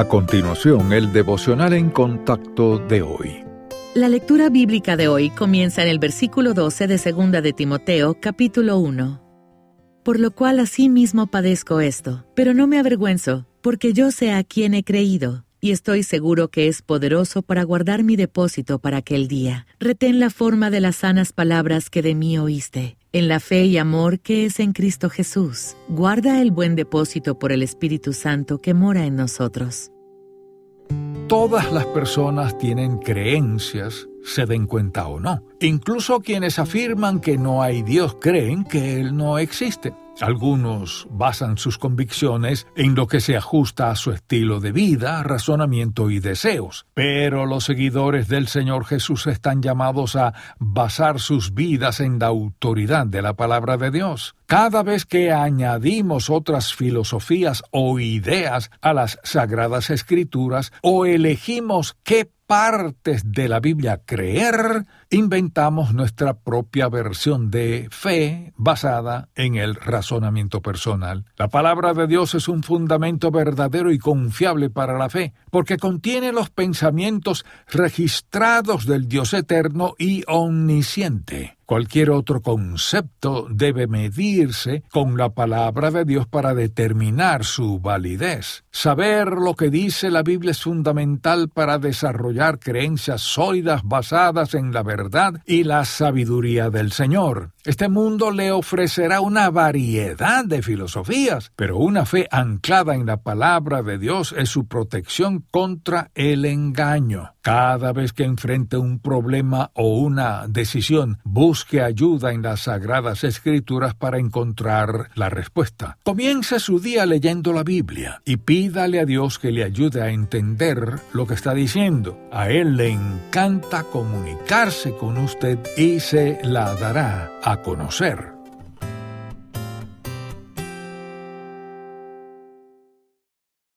A continuación, el devocional en contacto de hoy. La lectura bíblica de hoy comienza en el versículo 12 de 2 de Timoteo, capítulo 1. Por lo cual asimismo padezco esto, pero no me avergüenzo, porque yo sé a quién he creído, y estoy seguro que es poderoso para guardar mi depósito para aquel día. Retén la forma de las sanas palabras que de mí oíste en la fe y amor que es en Cristo Jesús. Guarda el buen depósito por el Espíritu Santo que mora en nosotros. Todas las personas tienen creencias, se den cuenta o no. Incluso quienes afirman que no hay Dios creen que Él no existe. Algunos basan sus convicciones en lo que se ajusta a su estilo de vida, razonamiento y deseos, pero los seguidores del Señor Jesús están llamados a basar sus vidas en la autoridad de la palabra de Dios. Cada vez que añadimos otras filosofías o ideas a las sagradas escrituras o elegimos qué partes de la Biblia creer, inventamos nuestra propia versión de fe basada en el razonamiento personal. La palabra de Dios es un fundamento verdadero y confiable para la fe, porque contiene los pensamientos registrados del Dios eterno y omnisciente. Cualquier otro concepto debe medirse con la palabra de Dios para determinar su validez. Saber lo que dice la Biblia es fundamental para desarrollar creencias sólidas basadas en la verdad y la sabiduría del Señor. Este mundo le ofrecerá una variedad de filosofías, pero una fe anclada en la palabra de Dios es su protección contra el engaño. Cada vez que enfrente un problema o una decisión, busque ayuda en las sagradas escrituras para encontrar la respuesta. Comience su día leyendo la Biblia y pídale a Dios que le ayude a entender lo que está diciendo. A Él le encanta comunicarse con usted y se la dará a conocer.